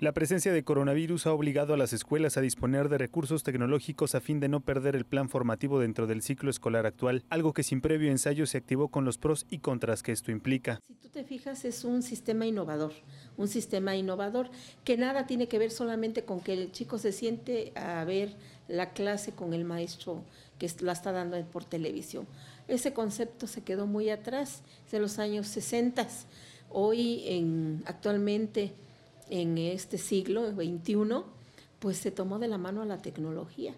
La presencia de coronavirus ha obligado a las escuelas a disponer de recursos tecnológicos a fin de no perder el plan formativo dentro del ciclo escolar actual, algo que sin previo ensayo se activó con los pros y contras que esto implica. Si tú te fijas, es un sistema innovador, un sistema innovador que nada tiene que ver solamente con que el chico se siente a ver la clase con el maestro que la está dando por televisión. Ese concepto se quedó muy atrás, de los años 60. Hoy, en, actualmente, en este siglo XXI, pues se tomó de la mano a la tecnología,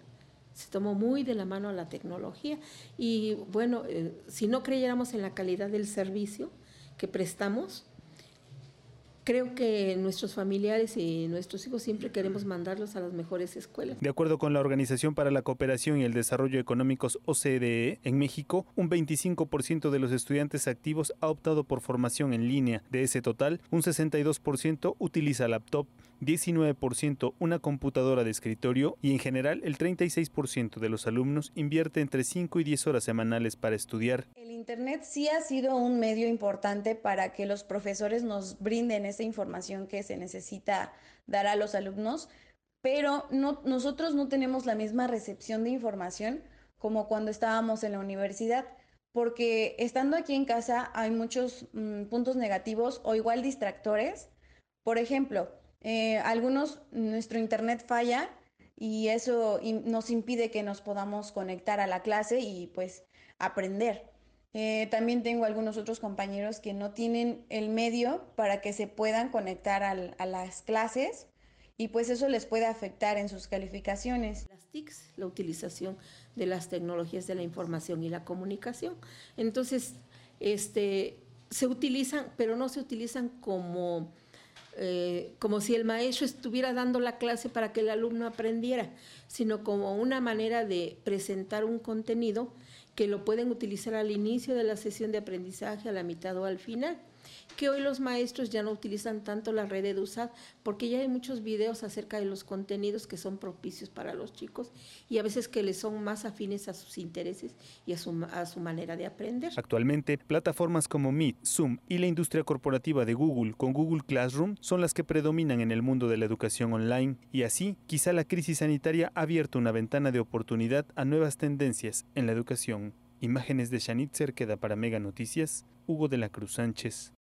se tomó muy de la mano a la tecnología. Y bueno, eh, si no creyéramos en la calidad del servicio que prestamos, creo que nuestros familiares y nuestros hijos siempre queremos mandarlos a las mejores escuelas. De acuerdo con la Organización para la Cooperación y el Desarrollo Económicos OCDE, en México, un 25% de los estudiantes activos ha optado por formación en línea. De ese total, un 62% utiliza laptop, 19% una computadora de escritorio y en general el 36% de los alumnos invierte entre 5 y 10 horas semanales para estudiar. El Internet sí ha sido un medio importante para que los profesores nos brinden información que se necesita dar a los alumnos, pero no, nosotros no tenemos la misma recepción de información como cuando estábamos en la universidad, porque estando aquí en casa hay muchos mm, puntos negativos o igual distractores. Por ejemplo, eh, algunos, nuestro internet falla y eso nos impide que nos podamos conectar a la clase y pues aprender. Eh, también tengo algunos otros compañeros que no tienen el medio para que se puedan conectar a las clases y pues eso les puede afectar en sus calificaciones. Las TICs, la utilización de las tecnologías de la información y la comunicación. Entonces, este, se utilizan, pero no se utilizan como, eh, como si el maestro estuviera dando la clase para que el alumno aprendiera, sino como una manera de presentar un contenido que lo pueden utilizar al inicio de la sesión de aprendizaje, a la mitad o al final que hoy los maestros ya no utilizan tanto la red EduSat porque ya hay muchos videos acerca de los contenidos que son propicios para los chicos y a veces que les son más afines a sus intereses y a su, manera de aprender. Actualmente, plataformas como Meet, Zoom y la industria corporativa de Google con Google Classroom son las que predominan en el mundo de la educación online y así quizá la crisis sanitaria ha abierto una ventana de oportunidad a nuevas tendencias en la educación. Imágenes de Shanitzer queda para Mega Noticias, Hugo de la Cruz Sánchez.